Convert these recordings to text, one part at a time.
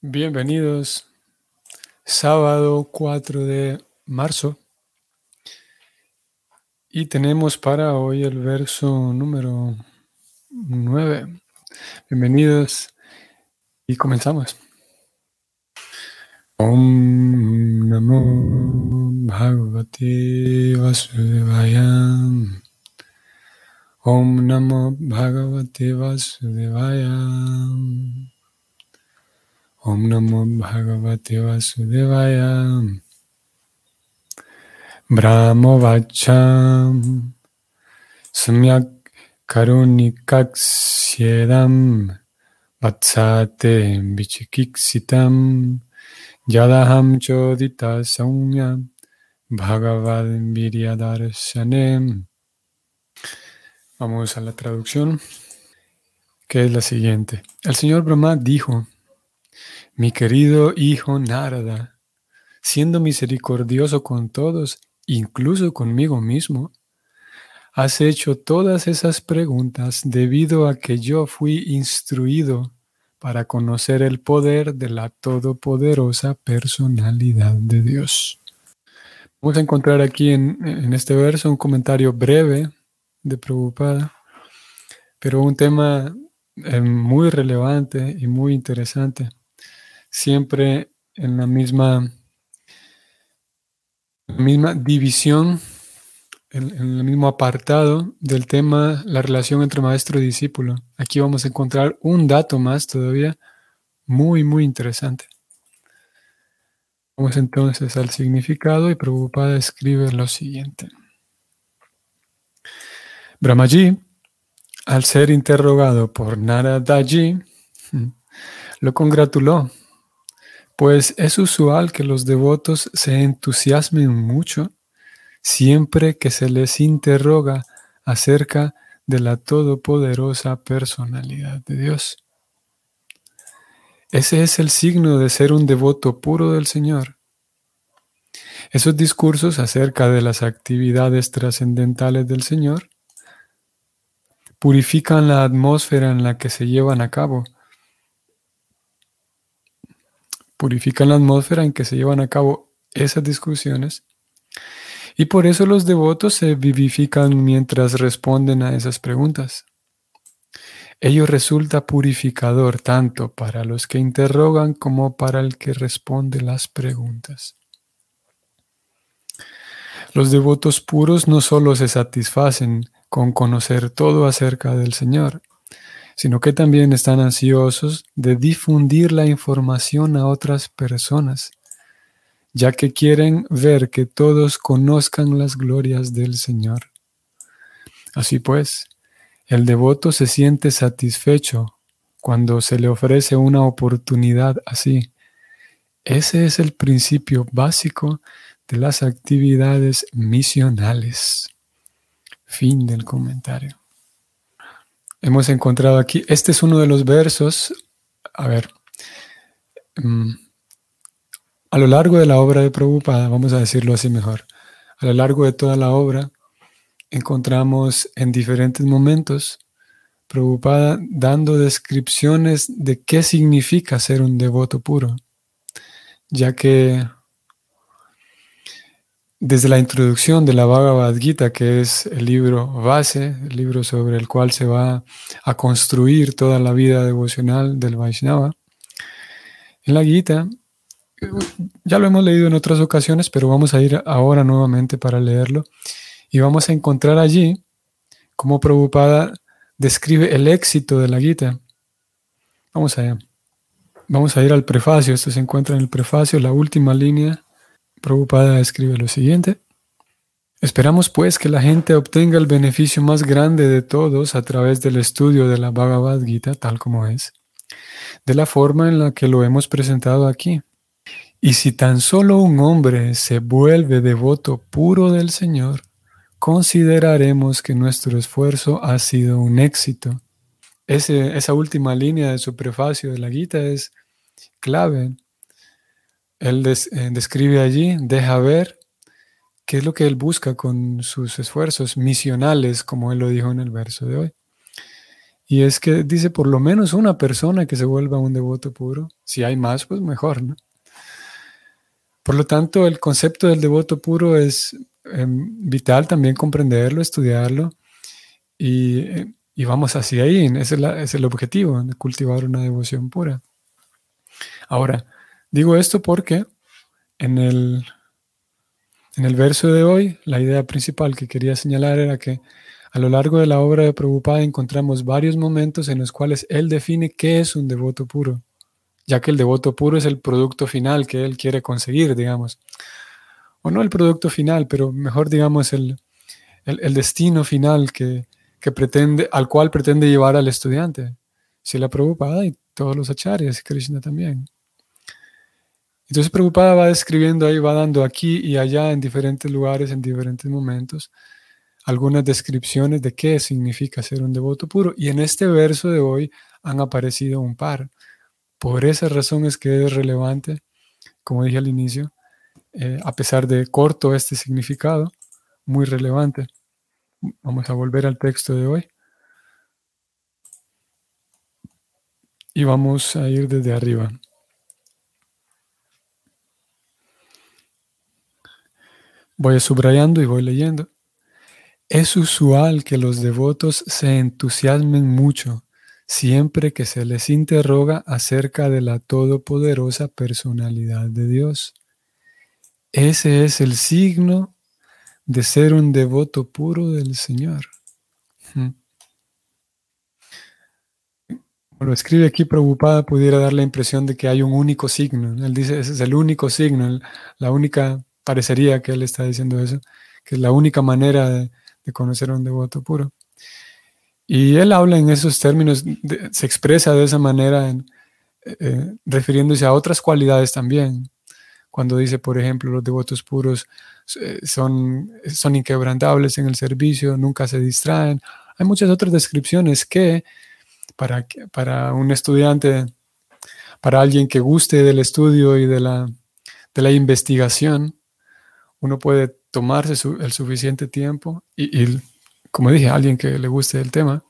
Bienvenidos. Sábado 4 de marzo. Y tenemos para hoy el verso número 9. Bienvenidos y comenzamos. Om Namo Bhagavate Vasudevaya. Om Namo Bhagavate Vasudevaya. Om Namo Bhagavate Vasudevaya. Brahmo Vacham Samyak Karunikaksyedam Vatsate Vichikiksitam Yadaham Chodita Saunya Bhagavad Viryadarshanem. Vamos a la traducción, que es la siguiente. El señor Brahma dijo, mi querido hijo Narada, siendo misericordioso con todos, incluso conmigo mismo, has hecho todas esas preguntas debido a que yo fui instruido para conocer el poder de la todopoderosa personalidad de Dios. Vamos a encontrar aquí en, este verso un comentario breve de Prabhupada, pero un tema eh, muy relevante y muy interesante siempre en la misma, misma división, en, en, el mismo apartado del tema, la relación entre maestro y discípulo. Aquí vamos a encontrar un dato más todavía muy, muy interesante. Vamos entonces al significado y Prabhupada escribe lo siguiente. Brahmaji, al ser interrogado por Naradaji, lo congratuló pues es usual que los devotos se entusiasmen mucho siempre que se les interroga acerca de la todopoderosa personalidad de Dios. Ese es el signo de ser un devoto puro del Señor. Esos discursos acerca de las actividades trascendentales del Señor purifican la atmósfera en la que se llevan a cabo purifican la atmósfera en que se llevan a cabo esas discusiones. Y por eso los devotos se vivifican mientras responden a esas preguntas. Ello resulta purificador tanto para los que interrogan como para el que responde las preguntas. Los devotos puros no solo se satisfacen con conocer todo acerca del Señor, sino que también están ansiosos de difundir la información a otras personas, ya que quieren ver que todos conozcan las glorias del Señor. Así pues, el devoto se siente satisfecho cuando se le ofrece una oportunidad así. Ese es el principio básico de las actividades misionales. Fin del comentario hemos encontrado aquí. Este es uno de los versos, a ver, mm, a lo largo de la obra de Prabhupada, vamos a decirlo así mejor, a lo largo de toda la obra, encontramos en diferentes momentos Prabhupada dando descripciones de qué significa ser un devoto puro, ya que desde la introducción de la Bhagavad Gita, que es el libro base, el libro sobre el cual se va a construir toda la vida devocional del Vaishnava, en la Gita, ya lo hemos leído en otras ocasiones, pero vamos a ir ahora nuevamente para leerlo, y vamos a encontrar allí cómo Prabhupada describe el éxito de la Gita. Vamos allá. Vamos a ir al prefacio, esto se encuentra en el prefacio, la última línea Prabhupada escribe lo siguiente. Esperamos pues que la gente obtenga el beneficio más grande de todos a través del estudio de la Bhagavad Gita tal como es, de la forma en la que lo hemos presentado aquí. Y si tan solo un hombre se vuelve devoto puro del Señor, consideraremos que nuestro esfuerzo ha sido un éxito. esa última línea de su prefacio de la Gita es clave él eh, describe allí, deja ver qué es lo que él busca con sus esfuerzos misionales, como él lo dijo en el verso de hoy. Y es que dice por lo menos una persona que se vuelva un devoto puro. Si hay más, pues mejor, ¿no? Por lo tanto, el concepto del devoto puro es em, vital también comprenderlo, estudiarlo y, vamos hacia ahí. Ese es, el objetivo, cultivar una devoción pura. Ahora, digo esto porque en el, en el verso de hoy, la idea principal que quería señalar era que a lo largo de la obra de Prabhupada encontramos varios momentos en los cuales él define qué es un devoto puro, ya que el devoto puro es el producto final que él quiere conseguir, digamos. O no el producto final, pero mejor digamos el, destino final que, pretende, al cual pretende llevar al estudiante. Si la Prabhupada y todos los acharyas, Krishna también. Entonces Prabhupada va describiendo ahí, va dando aquí y allá en diferentes lugares, en diferentes momentos, algunas descripciones de qué significa ser un devoto puro. Y en este verso de hoy han aparecido un par. Por esa razón es que es relevante, como dije al inicio, eh, a pesar de corto este significado, muy relevante. Vamos a volver al texto de hoy. Y vamos a ir desde arriba. Voy subrayando y voy leyendo. Es usual que los devotos se entusiasmen mucho siempre que se les interroga acerca de la todopoderosa personalidad de Dios. Ese es el signo de ser un devoto puro del Señor. Lo escribe aquí preocupada pudiera dar la impresión de que hay un único signo. Él dice, ese es el único signo, la única, parecería que él está diciendo eso, que es la única manera de, conocer a un devoto puro. Y él habla en esos términos, se expresa de esa manera, en, eh, refiriéndose a otras cualidades también. Cuando dice, por ejemplo, los devotos puros eh, son, son inquebrantables en el servicio, nunca se distraen. Hay muchas otras descripciones que para, para un estudiante, para alguien que guste del estudio y de la, de la investigación, uno puede tomarse el suficiente tiempo y, como dije, alguien que le guste el tema,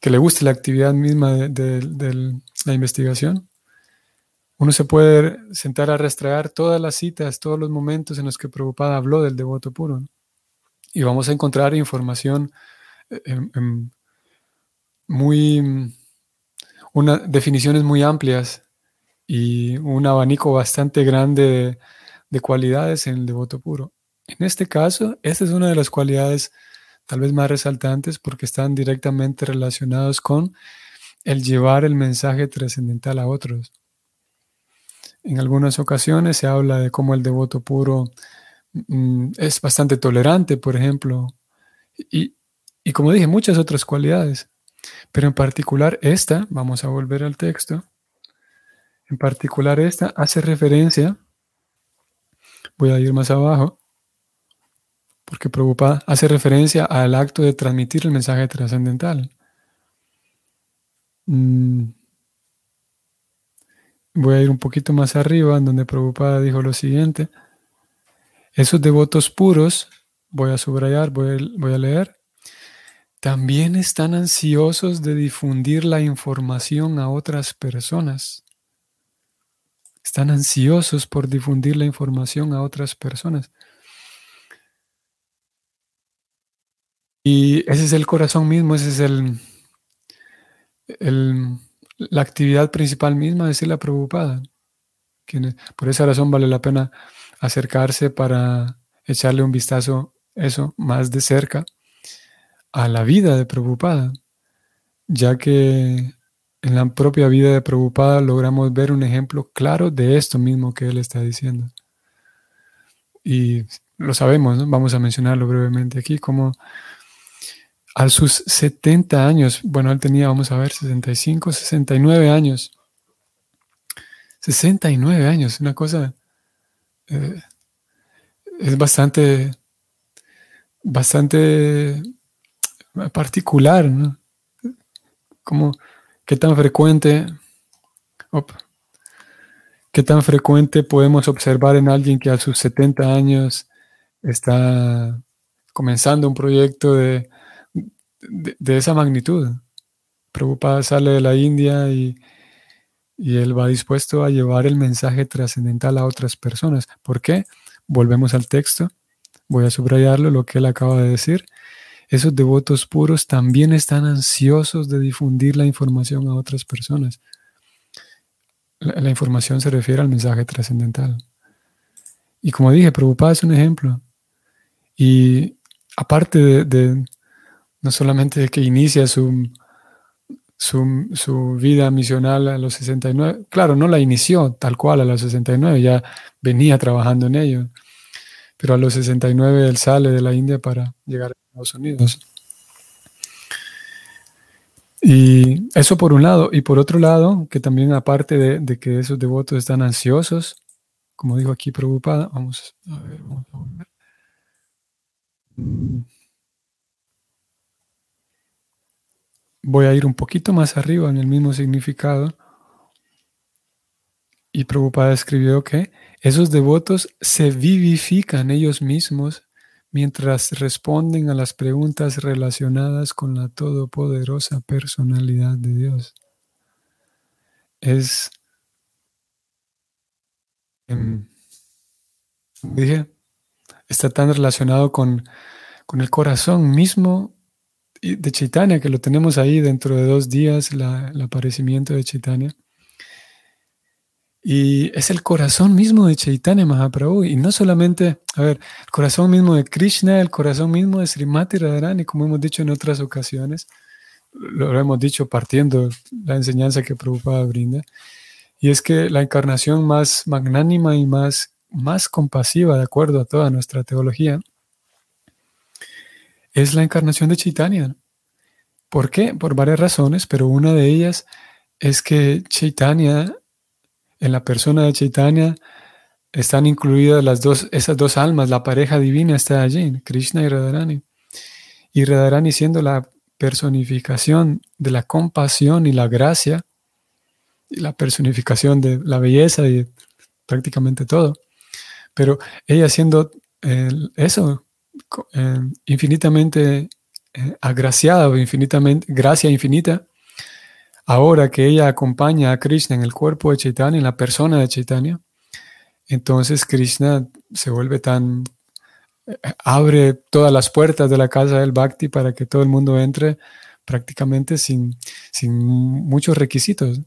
que le guste la actividad misma de, la investigación, uno se puede sentar a rastrear todas las citas, todos los momentos en los que Prabhupada habló del devoto puro. Y vamos a encontrar información eh, en, muy, una, definiciones muy amplias y un abanico bastante grande de cualidades en el devoto puro. En este caso, esta es una de las cualidades tal vez más resaltantes porque están directamente relacionados con el llevar el mensaje trascendental a otros. En algunas ocasiones se habla de cómo el devoto puro mm, es bastante tolerante, por ejemplo, y, y como dije, muchas otras cualidades. Pero en particular esta, vamos a volver al texto, en particular esta hace referencia, voy a ir más abajo, porque Prabhupada hace referencia al acto de transmitir el mensaje trascendental. Mm. Voy a ir un poquito más arriba, en donde Prabhupada dijo lo siguiente. Esos devotos puros, voy a subrayar, voy voy a leer, también están ansiosos de difundir la información a otras personas. Están ansiosos por difundir la información a otras personas. Y ese es el corazón mismo, ese es el, la actividad principal misma ser la preocupada. Por esa razón vale la pena acercarse para echarle un vistazo, eso, más de cerca, a la vida de preocupada, ya que en la propia vida de preocupada logramos ver un ejemplo claro de esto mismo que él está diciendo. Y lo sabemos, vamos a mencionarlo brevemente aquí, como a sus 70 años, bueno, él tenía, vamos a ver, 65, 69 años. 69 años, una cosa eh, es bastante, bastante particular, ¿no? Como, qué tan frecuente, qué tan frecuente podemos observar en alguien que a sus 70 años está comenzando un proyecto de de, esa magnitud. Prabhupada sale de la India y, y él va dispuesto a llevar el mensaje trascendental a otras personas. ¿Por qué? Volvemos al texto. Voy a subrayarlo, lo que él acaba de decir. Esos devotos puros también están ansiosos de difundir la información a otras personas. La, información se refiere al mensaje trascendental. Y como dije, Prabhupada es un ejemplo. Y aparte de, no solamente de que inicia su, su, su, vida misional a los 69, claro, no la inició tal cual a los 69, ya venía trabajando en ello, pero a los 69 él sale de la India para llegar a Estados Unidos. Y eso por un lado. Y por otro lado, que también aparte de, que esos devotos están ansiosos, como dijo aquí preocupada, vamos a ver, vamos a ver. Voy a ir un poquito más arriba en el mismo significado. Y Prabhupada escribió que esos devotos se vivifican ellos mismos mientras responden a las preguntas relacionadas con la todopoderosa personalidad de Dios. Es, em, dije, está tan relacionado con, el corazón mismo de Chaitanya, que lo tenemos ahí dentro de dos días, el aparecimiento de Chaitanya. Y es el corazón mismo de Chaitanya Mahaprabhu. Y no solamente, a ver, el corazón mismo de Krishna, el corazón mismo de Srimati Radharani, como hemos dicho en otras ocasiones. Lo hemos dicho partiendo la enseñanza que Prabhupada brinda. Y es que la encarnación más magnánima y más, más compasiva, de acuerdo a toda nuestra teología, es la encarnación de Chaitanya. ¿Por qué? Por varias razones, pero una de ellas es que Chaitanya en la persona de Chaitanya están incluidas las dos, esas dos almas, la pareja divina está allí, Krishna y Radharani. Y Radharani siendo la personificación de la compasión y la gracia, y la personificación de la belleza y prácticamente todo. Pero ella siendo eh, eso, eh, infinitamente eh, agraciada o infinitamente, gracia infinita, Ahora que ella acompaña a Krishna en el cuerpo de Chaitanya, en la persona de Chaitanya, entonces Krishna se vuelve tan, eh, abre todas las puertas de la casa del Bhakti para que todo el mundo entre prácticamente sin, sin muchos requisitos.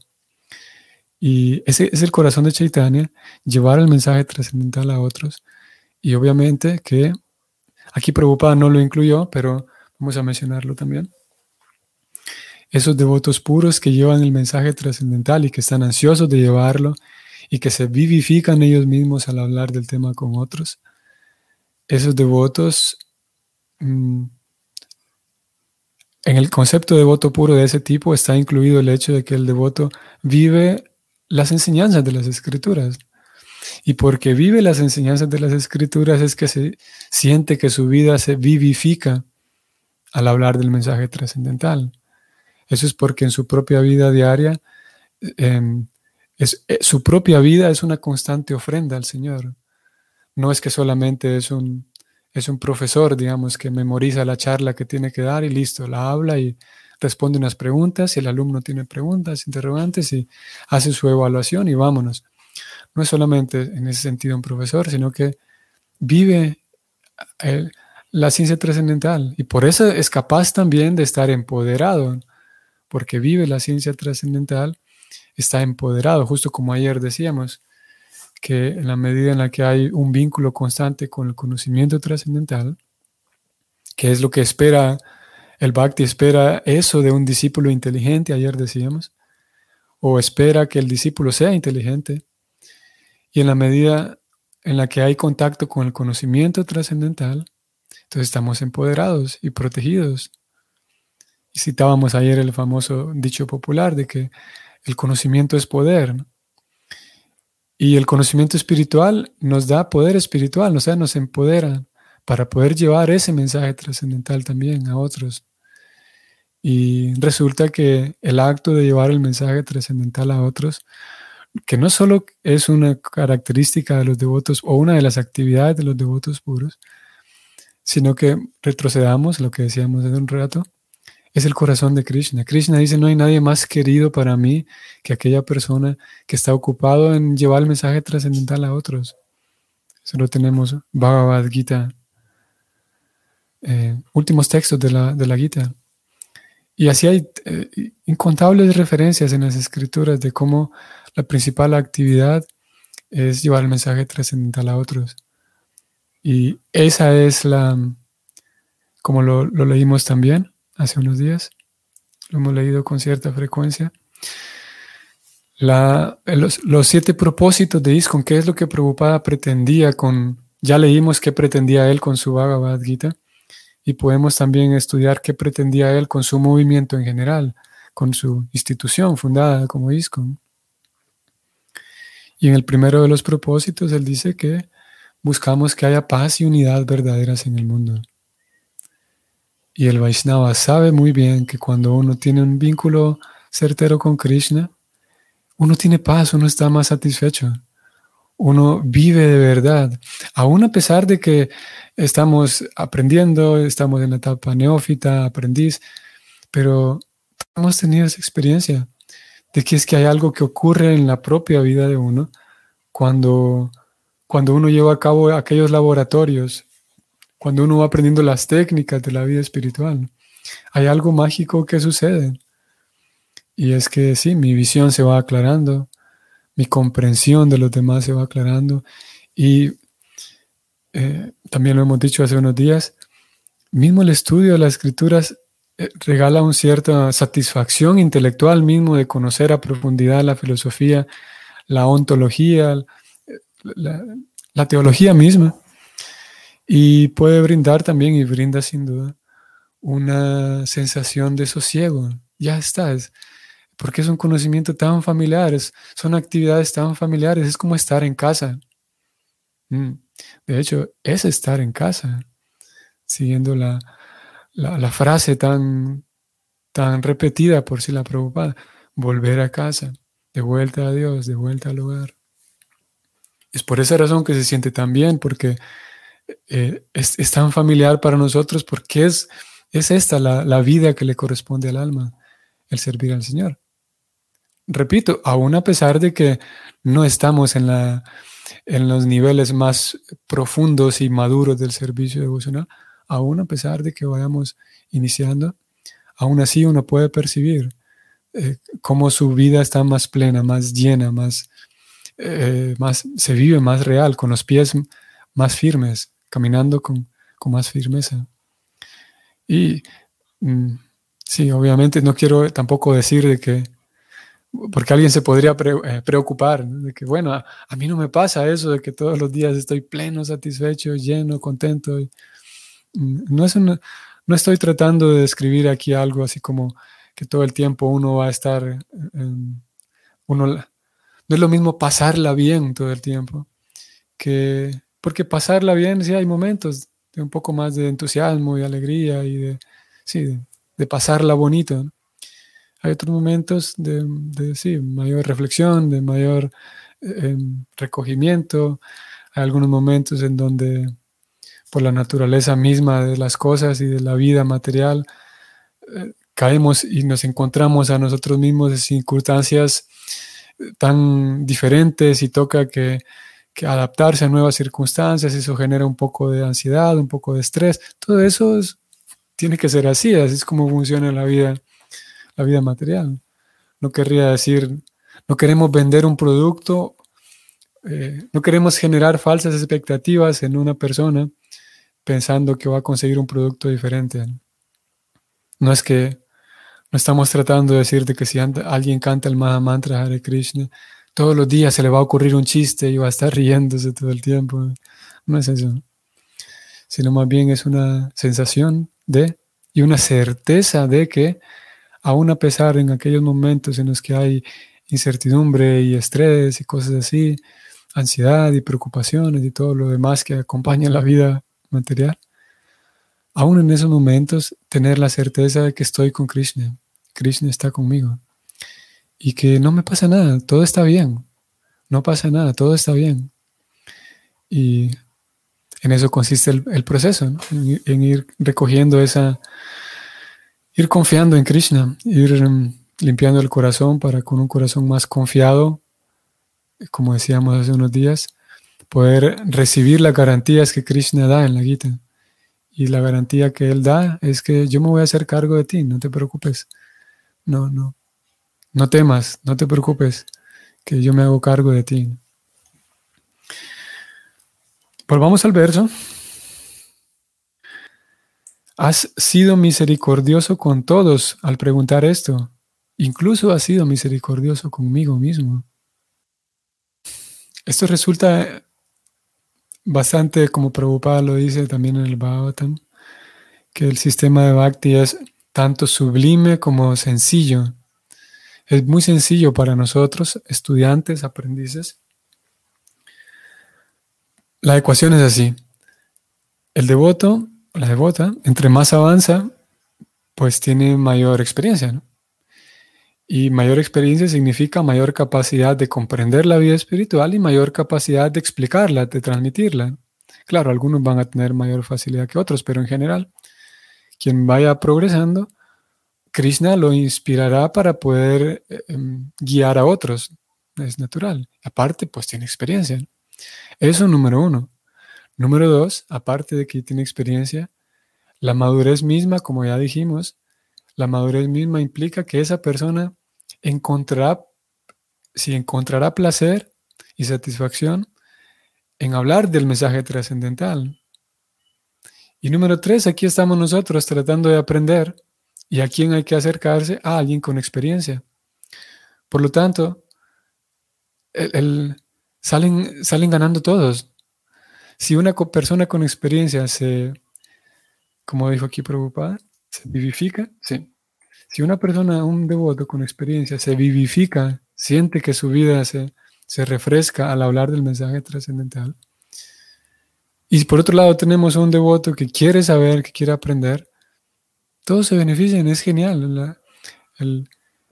Y ese es el corazón de Chaitanya, llevar el mensaje trascendental a otros. Y obviamente que aquí Prabhupada no lo incluyó, pero vamos a mencionarlo también esos devotos puros que llevan el mensaje trascendental y que están ansiosos de llevarlo y que se vivifican ellos mismos al hablar del tema con otros, esos devotos, mm, en el concepto de devoto puro de ese tipo está incluido el hecho de que el devoto vive las enseñanzas de las escrituras. Y porque vive las enseñanzas de las escrituras es que se siente que su vida se vivifica al hablar del mensaje trascendental. Eso es porque en su propia vida diaria, em, eh, su propia vida es una constante ofrenda al Señor. No es que solamente es un, es un profesor, digamos, que memoriza la charla que tiene que dar y listo, la habla y responde unas preguntas y el alumno tiene preguntas, interrogantes y hace su evaluación y vámonos. No es solamente en ese sentido un profesor, sino que vive eh, la ciencia trascendental y por eso es capaz también de estar empoderado porque vive la ciencia trascendental, está empoderado, justo como ayer decíamos, que en la medida en la que hay un vínculo constante con el conocimiento trascendental, que es lo que espera, el Bhakti espera eso de un discípulo inteligente, ayer decíamos, o espera que el discípulo sea inteligente, y en la medida en la que hay contacto con el conocimiento trascendental, entonces estamos empoderados y protegidos citábamos ayer el famoso dicho popular de que el conocimiento es poder. Y el conocimiento espiritual nos da poder espiritual, o sea, nos empodera para poder llevar ese mensaje trascendental también a otros. Y resulta que el acto de llevar el mensaje trascendental a otros, que no solo es una característica de los devotos o una de las actividades de los devotos puros, sino que retrocedamos lo que decíamos hace un rato, es el corazón de Krishna. Krishna dice, no hay nadie más querido para mí que aquella persona que está ocupado en llevar el mensaje trascendental a otros. Eso lo tenemos, Bhagavad Gita, eh, últimos textos de la, de la Gita. Y así hay eh, incontables referencias en las escrituras de cómo la principal actividad es llevar el mensaje trascendental a otros. Y esa es la, como lo, leímos también hace unos días, lo hemos leído con cierta frecuencia. La, los, siete propósitos de ISKCON, ¿qué es lo que Prabhupada pretendía con, ya leímos qué pretendía él con su Bhagavad Gita, y podemos también estudiar qué pretendía él con su movimiento en general, con su institución fundada como ISKCON. Y en el primero de los propósitos, él dice que buscamos que haya paz y unidad verdaderas en el mundo. Y el Vaishnava sabe muy bien que cuando uno tiene un vínculo certero con Krishna, uno tiene paz, uno está más satisfecho, uno vive de verdad, aún a pesar de que estamos aprendiendo, estamos en la etapa neófita, aprendiz, pero hemos tenido esa experiencia de que es que hay algo que ocurre en la propia vida de uno cuando, cuando uno lleva a cabo aquellos laboratorios cuando uno va aprendiendo las técnicas de la vida espiritual, hay algo mágico que sucede. Y es que sí, mi visión se va aclarando, mi comprensión de los demás se va aclarando. Y eh, también lo hemos dicho hace unos días, mismo el estudio de las escrituras eh, regala una cierta satisfacción intelectual mismo de conocer a profundidad la filosofía, la ontología, la teología misma. Y puede brindar también, y brinda sin duda, una sensación de sosiego. Ya está, porque es un conocimiento tan familiar, son actividades tan familiares, es como estar en casa. Mm, de hecho, es estar en casa, siguiendo la, la, frase tan, tan repetida por si la preocupada, volver a casa, de vuelta a Dios, de vuelta al hogar. Es por esa razón que se siente tan bien, porque eh, es, tan familiar para nosotros porque es, es esta la, vida que le corresponde al alma, el servir al Señor. Repito, aún a pesar de que no estamos en, la, en los niveles más profundos y maduros del servicio devocional, aún a pesar de que vayamos iniciando, aún así uno puede percibir eh, cómo su vida está más plena, más llena, más, eh, más, se vive más real, con los pies más firmes, caminando con, más firmeza. Y mm, sí, obviamente no quiero tampoco decir de que, porque alguien se podría eh, preocupar, de que, bueno, a, mí no me pasa eso, de que todos los días estoy pleno, satisfecho, lleno, contento. Mm, no, es no estoy tratando de describir aquí algo así como que todo el tiempo uno va a estar, uno, no es lo mismo pasarla bien todo el tiempo, que porque pasarla bien, sí hay momentos de un poco más de entusiasmo y alegría y de, sí, de, pasarla bonito. Hay otros momentos de, sí, mayor reflexión, de mayor em, recogimiento. Hay algunos momentos en donde por la naturaleza misma de las cosas y de la vida material, eh, caemos y nos encontramos a nosotros mismos en circunstancias tan diferentes y toca que que adaptarse a nuevas circunstancias, eso genera un poco de ansiedad, un poco de estrés. Todo eso tiene que ser así, así es como funciona la vida, la vida material. No querría decir, no queremos vender un producto, eh, no queremos generar falsas expectativas en una persona pensando que va a conseguir un producto diferente. No es que no estamos tratando de decirte que si alguien canta el Maha Mantra Hare Krishna, todos los días se le va a ocurrir un chiste y va a estar riéndose todo el tiempo. No es eso, sino más bien es una sensación de y una certeza de que aún a pesar en aquellos momentos en los que hay incertidumbre y estrés y cosas así, ansiedad y preocupaciones y todo lo demás que acompaña la vida material, aún en esos momentos tener la certeza de que estoy con Krishna, Krishna está conmigo y que no me pasa nada, todo está bien, no pasa nada, todo está bien. Y en eso consiste el, proceso, en, ir recogiendo esa, ir confiando en Krishna, ir mm, limpiando el corazón para con un corazón más confiado, como decíamos hace unos días, poder recibir las garantías que Krishna da en la Gita. Y la garantía que él da es que yo me voy a hacer cargo de ti, no te preocupes. No, no. No temas, no te preocupes, que yo me hago cargo de ti. Volvamos al verso. Has sido misericordioso con todos al preguntar esto. Incluso has sido misericordioso conmigo mismo. Esto resulta bastante, como Prabhupada lo dice también en el Bhagavatam, que el sistema de Bhakti es tanto sublime como sencillo. Es muy sencillo para nosotros, estudiantes, aprendices. La ecuación es así. El devoto, la devota, entre más avanza, pues tiene mayor experiencia. Y mayor experiencia significa mayor capacidad de comprender la vida espiritual y mayor capacidad de explicarla, de transmitirla. Claro, algunos van a tener mayor facilidad que otros, pero en general, quien vaya progresando, Krishna lo inspirará para poder eh, em, guiar a otros. Es natural. Aparte, pues tiene experiencia. Eso número uno. Número dos, aparte de que tiene experiencia, la madurez misma, como ya dijimos, la madurez misma implica que esa persona encontrará, si encontrará placer y satisfacción en hablar del mensaje trascendental. Y número tres, aquí estamos nosotros tratando de aprender. ¿Y a quién hay que acercarse? A alguien con experiencia. Por lo tanto, salen, salen ganando todos. Si una persona con experiencia se, como dijo aquí preocupada, se vivifica, sí. Si una persona, un devoto con experiencia, se vivifica, siente que su vida se, se refresca al hablar del mensaje trascendental, y por otro lado tenemos un devoto que quiere saber, que quiere aprender, todos se benefician, es genial la,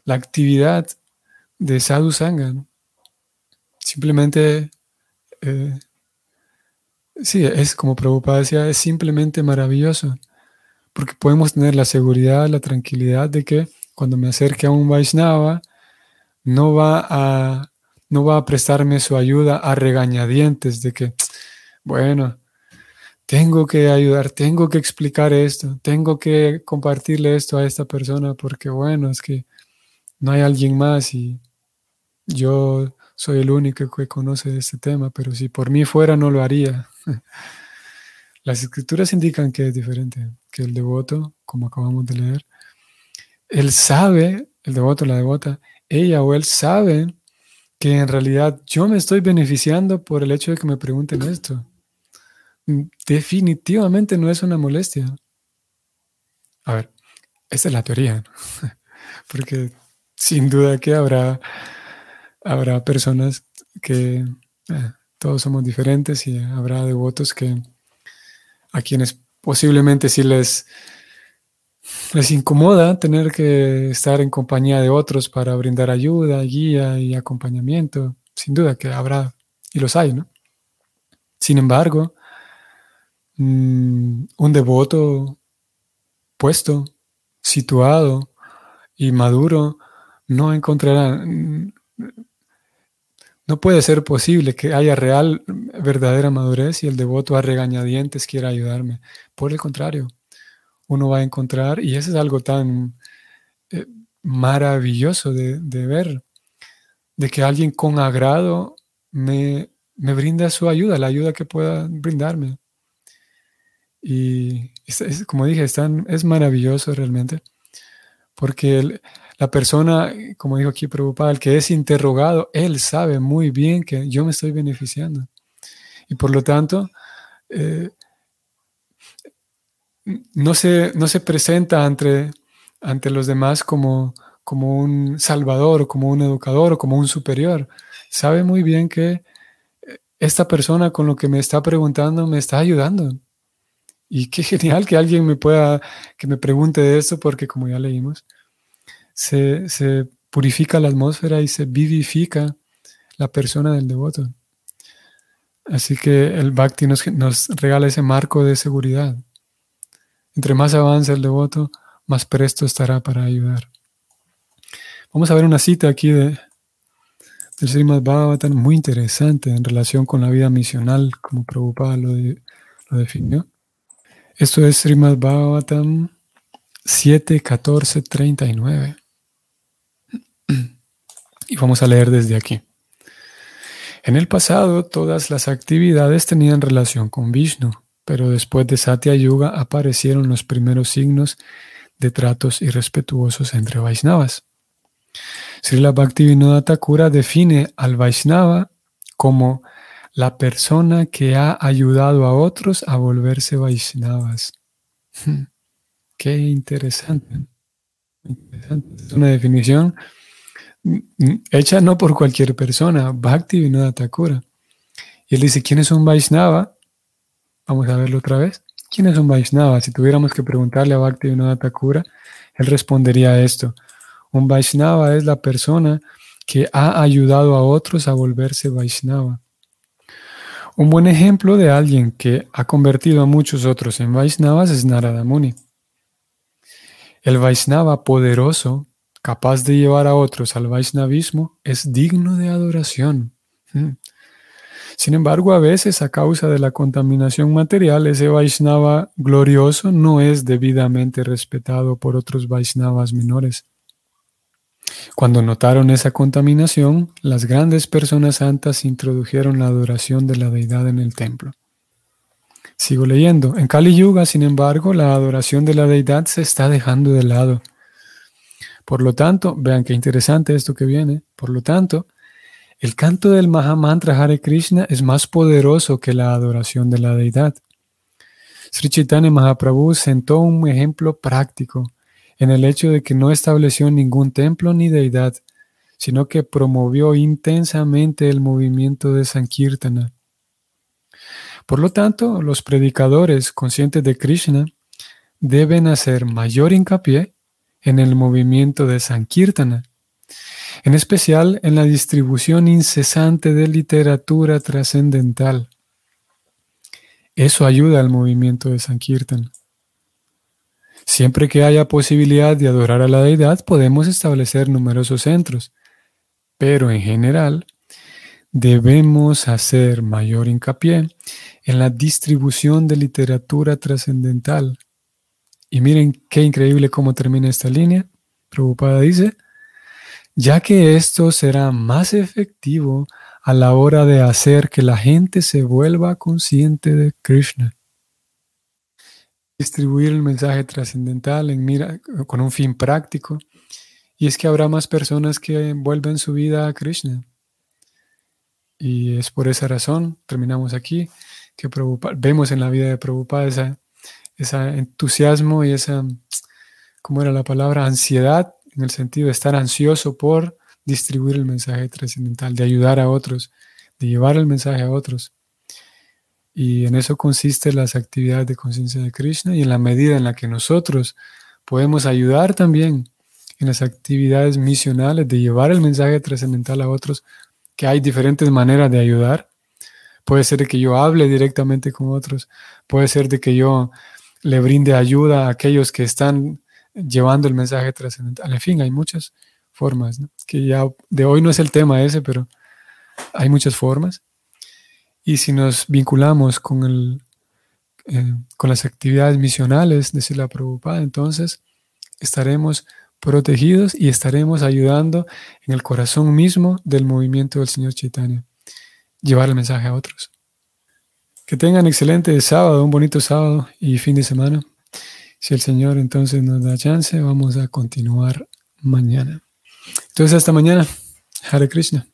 la actividad de Sadhu Sangha. Simplemente, eh, sí, es como Prabhupada decía, es simplemente maravilloso porque podemos tener la seguridad, la tranquilidad de que cuando me acerque a un Vaishnava, no va a, no va a prestarme su ayuda a regañadientes de que, bueno, tengo que ayudar, tengo que explicar esto, tengo que compartirle esto a esta persona porque, bueno, es que no hay alguien más y yo soy el único que conoce este tema, pero si por mí fuera no lo haría. Las escrituras indican que es diferente, que el devoto, como acabamos de leer, él sabe, el devoto, la devota, ella o él sabe que en realidad yo me estoy beneficiando por el hecho de que me pregunten esto. Definitivamente no es una molestia. A ver, esta es la teoría, porque sin duda que habrá, habrá personas que eh, todos somos diferentes y habrá devotos que a quienes posiblemente sí les, les incomoda tener que estar en compañía de otros para brindar ayuda, guía y acompañamiento. Sin duda que habrá, y los hay, ¿no? Sin embargo, mm, un devoto puesto, situado y maduro no encontrará no puede ser posible que haya real, verdadera madurez y el devoto a regañadientes quiera ayudarme. Por el contrario, uno va a encontrar, y eso es algo tan eh, maravilloso de, ver, de que alguien con agrado me, brinda su ayuda, la ayuda que pueda brindarme. Y como dije, es, maravilloso realmente, porque el, la persona, como dijo aquí preocupada, el que es interrogado, él sabe muy bien que yo me estoy beneficiando. Y por lo tanto, eh, no, se, no se presenta ante, ante los demás como, como un salvador, como un educador, como un superior. Sabe muy bien que esta persona con lo que me está preguntando me está ayudando. Y qué genial que alguien me pueda, que me pregunte de eso, porque como ya leímos, se, purifica la atmósfera y se vivifica la persona del devoto. Así que el bhakti nos, nos, regala ese marco de seguridad. Entre más avanza el devoto, más presto estará para ayudar. Vamos a ver una cita aquí de, del Srimad Bhagavatam muy interesante en relación con la vida misional, como Prabhupada lo definió. Esto es Srimad Bhagavatam 7, 14, 39. Y vamos a leer desde aquí. En el pasado, todas las actividades tenían relación con Vishnu, pero después de Satya Yuga aparecieron los primeros signos de tratos irrespetuosos entre Vaishnavas. Srila Bhaktivinoda Thakura define al Vaishnava como la persona que ha ayudado a otros a volverse Vaishnavas. Qué interesante. Es una definición hecha no por cualquier persona, Bhaktivinoda Thakura. Y él dice, ¿quién es un Vaishnava? Vamos a verlo otra vez. ¿Quién es un Vaishnava? Si tuviéramos que preguntarle a Bhaktivinoda Thakura, él respondería esto. Un Vaishnava es la persona que ha ayudado a otros a volverse Vaishnava. Un buen ejemplo de alguien que ha convertido a muchos otros en Vaishnavas es Narada Muni. El Vaishnava poderoso, capaz de llevar a otros al Vaishnavismo, es digno de adoración. Hmm. Sin embargo, a veces, a causa de la contaminación material, ese Vaishnava glorioso no es debidamente respetado por otros Vaishnavas menores. Cuando notaron esa contaminación, las grandes personas santas introdujeron la adoración de la deidad en el templo. Sigo leyendo. En Kali Yuga, sin embargo, la adoración de la deidad se está dejando de lado. Por lo tanto, vean qué interesante esto que viene. Por lo tanto, el canto del Mahamantra Hare Krishna es más poderoso que la adoración de la deidad. Sri Chaitanya Mahaprabhu sentó un ejemplo práctico en el hecho de que no estableció ningún templo ni deidad, sino que promovió intensamente el movimiento de Sankirtana. Por lo tanto, los predicadores conscientes de Krishna deben hacer mayor hincapié en el movimiento de Sankirtana, en especial en la distribución incesante de literatura trascendental. Eso ayuda al movimiento de Sankirtana. Siempre que haya posibilidad de adorar a la deidad, podemos establecer numerosos centros, pero en general debemos hacer mayor hincapié en la distribución de literatura trascendental. Y miren qué increíble cómo termina esta línea. Prabhupada dice, ya que esto será más efectivo a la hora de hacer que la gente se vuelva consciente de Krishna distribuir el mensaje trascendental en mira, con un fin práctico. Y es que habrá más personas que vuelven su vida a Krishna. Y es por esa razón, terminamos aquí, que vemos en la vida de Prabhupada ese entusiasmo y esa, ¿cómo era la palabra? Ansiedad, en el sentido de estar ansioso por distribuir el mensaje trascendental, de ayudar a otros, de llevar el mensaje a otros. Y en eso consiste las actividades de conciencia de Krishna y en la medida en la que nosotros podemos ayudar también en las actividades misionales de llevar el mensaje trascendental a otros, que hay diferentes maneras de ayudar. Puede ser de que yo hable directamente con otros, puede ser de que yo le brinde ayuda a aquellos que están llevando el mensaje trascendental. En fin, hay muchas formas, que ya de hoy no es el tema ese, pero hay muchas formas. Y si nos vinculamos con, el, eh, con las actividades misionales de Sila Prabhupada, entonces estaremos protegidos y estaremos ayudando en el corazón mismo del movimiento del Señor Chaitanya, llevar el mensaje a otros. Que tengan excelente sábado, un bonito sábado y fin de semana. Si el Señor entonces nos da chance, vamos a continuar mañana. Entonces, hasta mañana. Hare Krishna.